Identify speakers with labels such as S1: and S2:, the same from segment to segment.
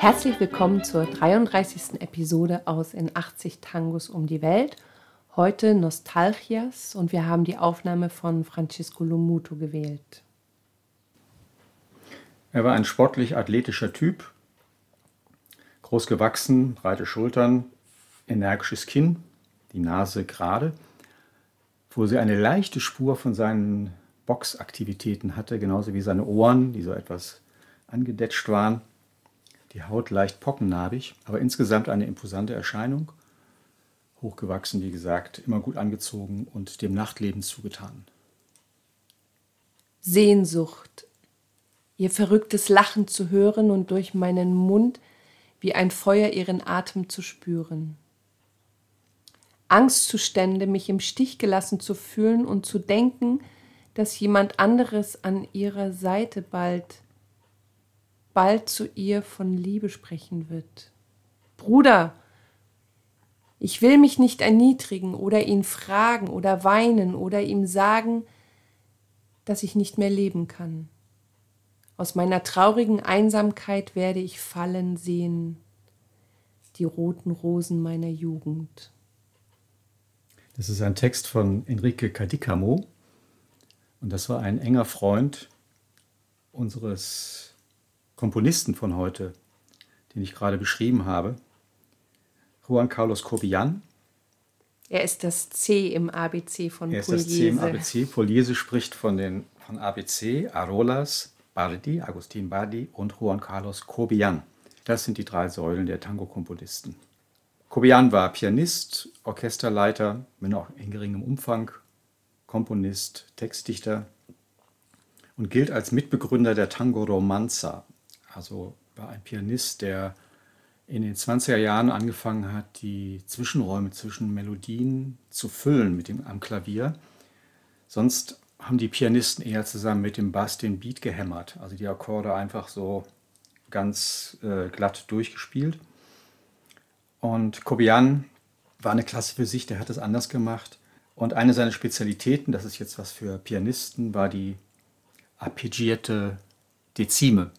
S1: Herzlich willkommen zur 33. Episode aus In 80 Tangos um die Welt. Heute Nostalgias und wir haben die Aufnahme von Francisco Lomuto gewählt.
S2: Er war ein sportlich athletischer Typ, groß gewachsen, breite Schultern, energisches Kinn, die Nase gerade, wo sie eine leichte Spur von seinen Boxaktivitäten hatte, genauso wie seine Ohren, die so etwas angedetscht waren die Haut leicht pockennarbig, aber insgesamt eine imposante Erscheinung. Hochgewachsen, wie gesagt, immer gut angezogen und dem Nachtleben zugetan.
S1: Sehnsucht, ihr verrücktes Lachen zu hören und durch meinen Mund wie ein Feuer ihren Atem zu spüren. Angstzustände, mich im Stich gelassen zu fühlen und zu denken, dass jemand anderes an ihrer Seite bald bald zu ihr von Liebe sprechen wird. Bruder, ich will mich nicht erniedrigen oder ihn fragen oder weinen oder ihm sagen, dass ich nicht mehr leben kann. Aus meiner traurigen Einsamkeit werde ich fallen sehen, die roten Rosen meiner Jugend.
S2: Das ist ein Text von Enrique Cadicamo und das war ein enger Freund unseres Komponisten von heute, den ich gerade beschrieben habe, Juan Carlos Cobian.
S1: Er ist das C im ABC von
S2: Er ist das C im ABC. Pugliese spricht von, den, von ABC, Arolas, Bardi, Agustin Bardi und Juan Carlos Cobian. Das sind die drei Säulen der Tango-Komponisten. Cobian war Pianist, Orchesterleiter, wenn auch in geringem Umfang, Komponist, Textdichter und gilt als Mitbegründer der Tango Romanza, also war ein Pianist, der in den 20er Jahren angefangen hat, die Zwischenräume zwischen Melodien zu füllen mit dem, am Klavier. Sonst haben die Pianisten eher zusammen mit dem Bass den Beat gehämmert, also die Akkorde einfach so ganz äh, glatt durchgespielt. Und Kobian war eine Klasse für sich, der hat es anders gemacht. Und eine seiner Spezialitäten, das ist jetzt was für Pianisten, war die arpeggierte Dezime.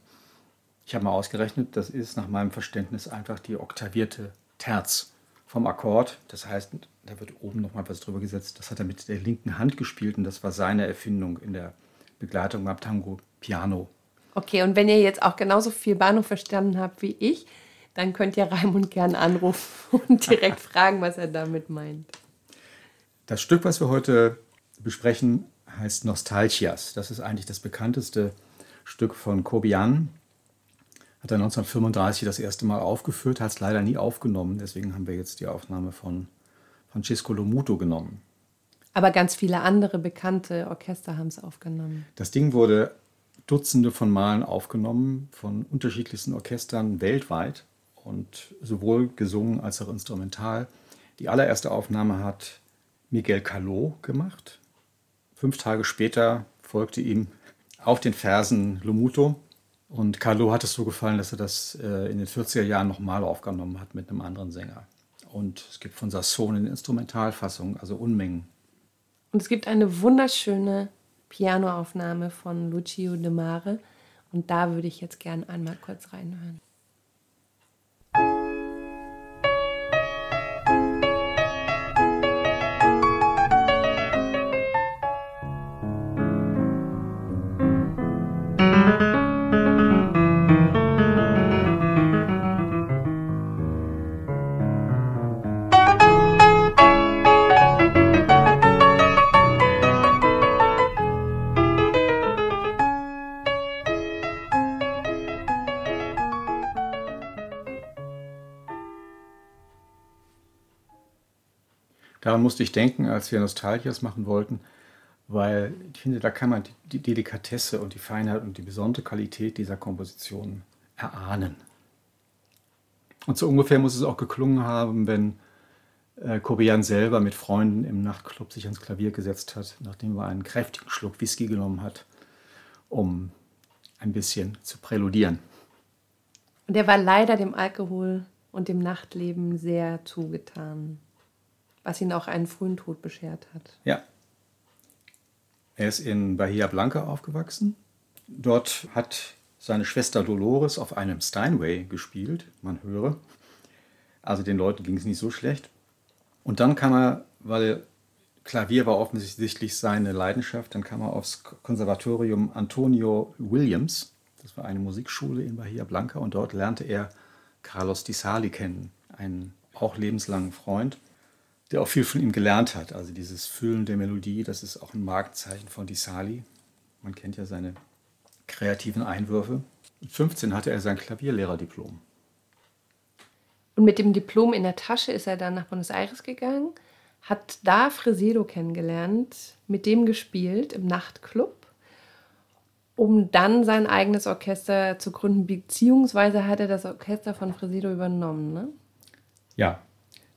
S2: Ich habe mal ausgerechnet, das ist nach meinem Verständnis einfach die oktavierte Terz vom Akkord. Das heißt, da wird oben nochmal was drüber gesetzt. Das hat er mit der linken Hand gespielt und das war seine Erfindung in der Begleitung beim Tango Piano.
S1: Okay, und wenn ihr jetzt auch genauso viel Bahnhof verstanden habt wie ich, dann könnt ihr Raimund gern anrufen und direkt fragen, was er damit meint.
S2: Das Stück, was wir heute besprechen, heißt Nostalgias. Das ist eigentlich das bekannteste Stück von Kobian hat er 1935 das erste Mal aufgeführt, hat es leider nie aufgenommen. Deswegen haben wir jetzt die Aufnahme von Francesco Lomuto genommen.
S1: Aber ganz viele andere bekannte Orchester haben es aufgenommen.
S2: Das Ding wurde Dutzende von Malen aufgenommen von unterschiedlichsten Orchestern weltweit und sowohl gesungen als auch instrumental. Die allererste Aufnahme hat Miguel Caló gemacht. Fünf Tage später folgte ihm auf den Fersen Lomuto und Carlo hat es so gefallen, dass er das äh, in den 40er Jahren nochmal aufgenommen hat mit einem anderen Sänger. Und es gibt von Sasson eine Instrumentalfassung, also Unmengen.
S1: Und es gibt eine wunderschöne Pianoaufnahme von Lucio De Mare. Und da würde ich jetzt gern einmal kurz reinhören.
S2: Daran musste ich denken, als wir Nostalgias machen wollten, weil ich finde, da kann man die Delikatesse und die Feinheit und die besondere Qualität dieser Komposition erahnen. Und so ungefähr muss es auch geklungen haben, wenn äh, Kobian selber mit Freunden im Nachtclub sich ans Klavier gesetzt hat, nachdem er einen kräftigen Schluck Whisky genommen hat, um ein bisschen zu präludieren.
S1: Und er war leider dem Alkohol und dem Nachtleben sehr zugetan was ihn auch einen frühen Tod beschert hat.
S2: Ja. Er ist in Bahia Blanca aufgewachsen. Dort hat seine Schwester Dolores auf einem Steinway gespielt, man höre. Also den Leuten ging es nicht so schlecht. Und dann kam er, weil Klavier war offensichtlich seine Leidenschaft, dann kam er aufs Konservatorium Antonio Williams. Das war eine Musikschule in Bahia Blanca und dort lernte er Carlos Di Sali kennen, einen auch lebenslangen Freund, der auch viel von ihm gelernt hat. Also dieses Füllen der Melodie, das ist auch ein Markenzeichen von Di Sali. Man kennt ja seine kreativen Einwürfe. Mit 15 hatte er sein Klavierlehrerdiplom.
S1: Und mit dem Diplom in der Tasche ist er dann nach Buenos Aires gegangen, hat da Fresedo kennengelernt, mit dem gespielt im Nachtclub, um dann sein eigenes Orchester zu gründen, beziehungsweise hat er das Orchester von Fresedo übernommen, ne?
S2: Ja,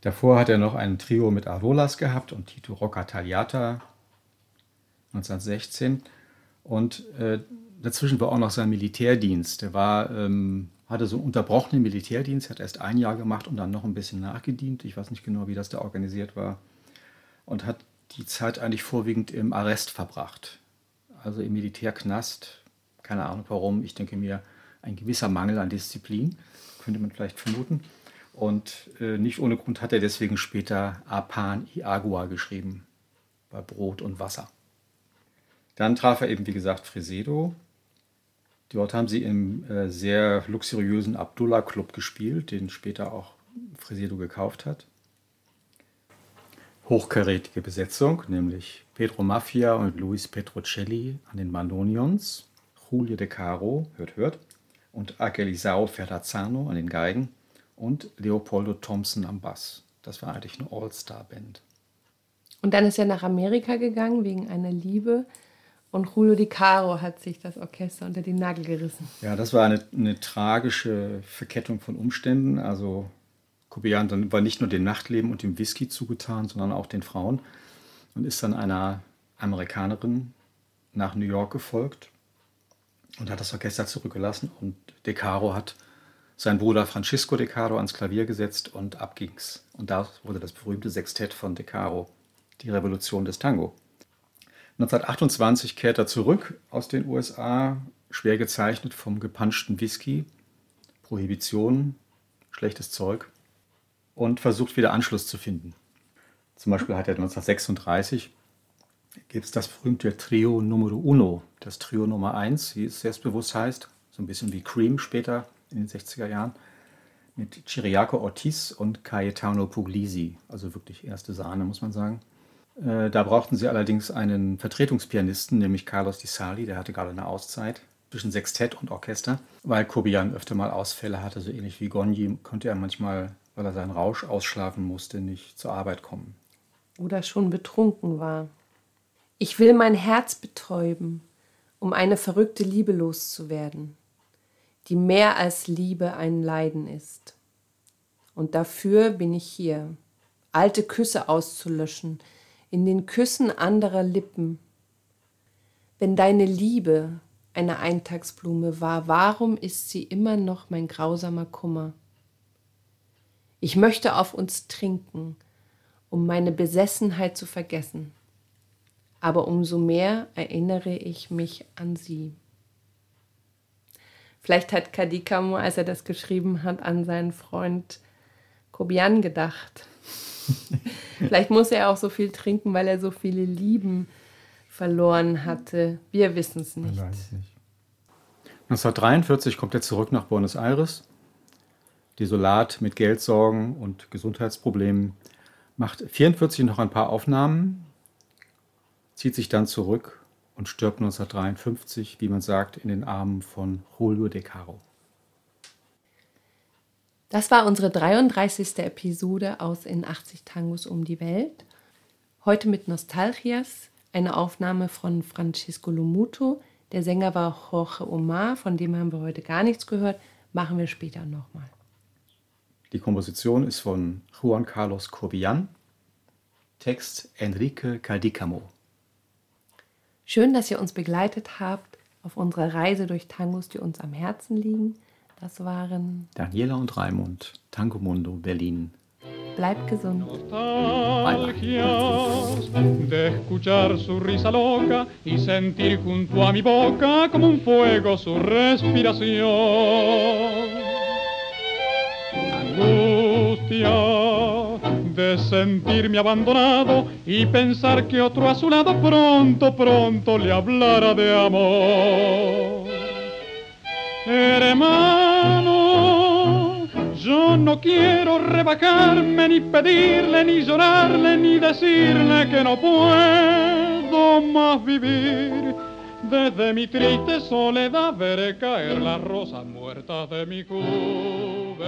S2: davor hat er noch ein Trio mit Arolas gehabt und Tito Rocca Tagliata 1916 und äh, dazwischen war auch noch sein Militärdienst. Der war, ähm, hatte so einen unterbrochenen Militärdienst, hat erst ein Jahr gemacht und dann noch ein bisschen nachgedient. Ich weiß nicht genau, wie das da organisiert war. Und hat die Zeit eigentlich vorwiegend im Arrest verbracht. Also im Militärknast. Keine Ahnung warum. Ich denke mir, ein gewisser Mangel an Disziplin, könnte man vielleicht vermuten. Und äh, nicht ohne Grund hat er deswegen später Apan y Agua geschrieben, bei Brot und Wasser. Dann traf er eben, wie gesagt, Fresedo. Dort haben sie im äh, sehr luxuriösen Abdullah Club gespielt, den später auch Fresedo gekauft hat. Hochkarätige Besetzung, nämlich Pedro Mafia und Luis Petrocelli an den Mandonions, Julio De Caro, hört, hört, und Agelisao Ferrazzano an den Geigen und Leopoldo Thompson am Bass. Das war eigentlich eine All-Star-Band.
S1: Und dann ist er nach Amerika gegangen wegen einer Liebe und Julio Di Caro hat sich das Orchester unter die Nagel gerissen.
S2: Ja, das war eine, eine tragische Verkettung von Umständen. Also Kobian war nicht nur dem Nachtleben und dem Whisky zugetan, sondern auch den Frauen und ist dann einer Amerikanerin nach New York gefolgt und hat das Orchester zurückgelassen. Und De Caro hat seinen Bruder Francisco De Caro ans Klavier gesetzt und ab ging's. Und da wurde das berühmte Sextett von De Caro, die Revolution des Tango. 1928 kehrt er zurück aus den USA, schwer gezeichnet vom gepanschten Whisky, Prohibition, schlechtes Zeug und versucht wieder Anschluss zu finden. Zum Beispiel hat er 1936 gibt das berühmte Trio Numero Uno, das Trio Nummer 1, wie es selbstbewusst heißt, so ein bisschen wie Cream später in den 60er Jahren, mit Chiriaco Ortiz und Cayetano Puglisi, also wirklich erste Sahne, muss man sagen. Äh, da brauchten sie allerdings einen Vertretungspianisten, nämlich Carlos Di Sali, der hatte gerade eine Auszeit zwischen Sextett und Orchester, weil Kobian öfter mal Ausfälle hatte, so ähnlich wie Gonji, konnte er manchmal, weil er seinen Rausch ausschlafen musste, nicht zur Arbeit kommen.
S1: Oder schon betrunken war. Ich will mein Herz betäuben, um eine verrückte Liebe loszuwerden, die mehr als Liebe ein Leiden ist. Und dafür bin ich hier, alte Küsse auszulöschen, in den Küssen anderer Lippen. Wenn deine Liebe eine Eintagsblume war, warum ist sie immer noch mein grausamer Kummer? Ich möchte auf uns trinken, um meine Besessenheit zu vergessen, aber umso mehr erinnere ich mich an sie. Vielleicht hat Kadikamo, als er das geschrieben hat, an seinen Freund Kobian gedacht. Vielleicht muss er auch so viel trinken, weil er so viele Lieben verloren hatte. Wir wissen es nicht. nicht.
S2: 1943 kommt er zurück nach Buenos Aires. Desolat mit Geldsorgen und Gesundheitsproblemen. Macht 1944 noch ein paar Aufnahmen, zieht sich dann zurück und stirbt 1953, wie man sagt, in den Armen von Julio De Caro.
S1: Das war unsere 33. Episode aus In 80 Tangos um die Welt. Heute mit Nostalgias, eine Aufnahme von Francisco Lomuto. Der Sänger war Jorge Omar, von dem haben wir heute gar nichts gehört. Machen wir später nochmal.
S2: Die Komposition ist von Juan Carlos Corbillan. Text Enrique Caldicamo.
S1: Schön, dass ihr uns begleitet habt auf unserer Reise durch Tangos, die uns am Herzen liegen. Das waren
S2: Daniela und Raimund, Tango Mundo, Berlin.
S1: Bleibt gesund.
S3: Nostalgias de escuchar su risa loca y sentir junto a mi boca como un fuego su respiración. Angustia de sentirme abandonado y pensar que otro a su lado pronto, pronto le hablara de amor. Hermano, yo no quiero rebajarme ni pedirle, ni llorarle, ni decirle que no puedo más vivir. Desde mi triste soledad veré caer las rosas muertas de mi juventud.